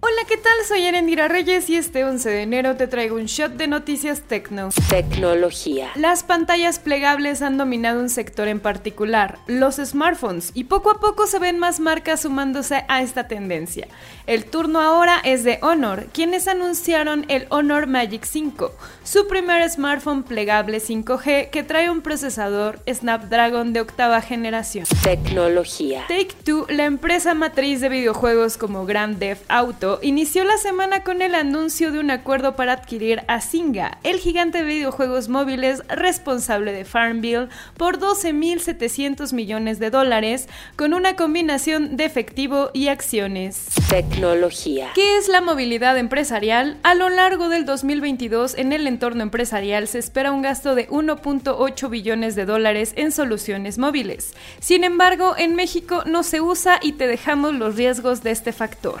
Hola, ¿qué tal? Soy Erendira Reyes y este 11 de enero te traigo un shot de noticias tecno. Tecnología. Las pantallas plegables han dominado un sector en particular, los smartphones, y poco a poco se ven más marcas sumándose a esta tendencia. El turno ahora es de Honor, quienes anunciaron el Honor Magic 5, su primer smartphone plegable 5G que trae un procesador Snapdragon de octava generación. Tecnología. Take Two, la empresa matriz de videojuegos como Grand Theft Auto, inició la semana con el anuncio de un acuerdo para adquirir a Zynga, el gigante de videojuegos móviles responsable de Farmville, por 12.700 millones de dólares, con una combinación de efectivo y acciones. Tecnología. ¿Qué es la movilidad empresarial? A lo largo del 2022, en el entorno empresarial se espera un gasto de 1.8 billones de dólares en soluciones móviles. Sin embargo, en México no se usa y te dejamos los riesgos de este factor.